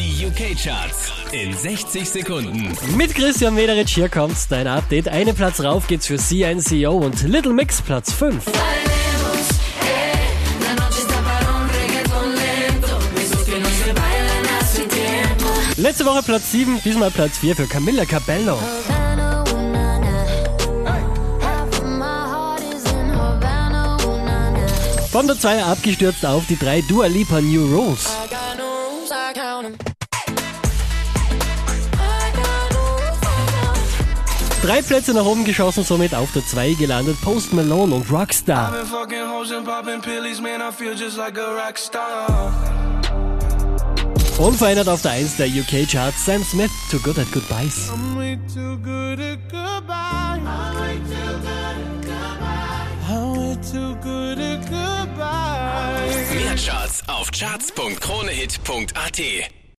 Die UK-Charts in 60 Sekunden. Mit Christian Mederich hier kommt's dein Update. Eine Platz rauf geht's für CNCO und Little Mix Platz 5. Letzte Woche Platz 7, diesmal Platz 4 für Camilla Cabello. Von der 2 abgestürzt auf die 3 Dua Lipa New Rules. Drei Plätze nach oben geschossen, somit auf der 2 gelandet Post Malone und Rockstar. Unverändert auf der 1 der UK Charts Sam Smith, Too Good at Goodbyes. Mehr Charts auf charts.kronehit.at.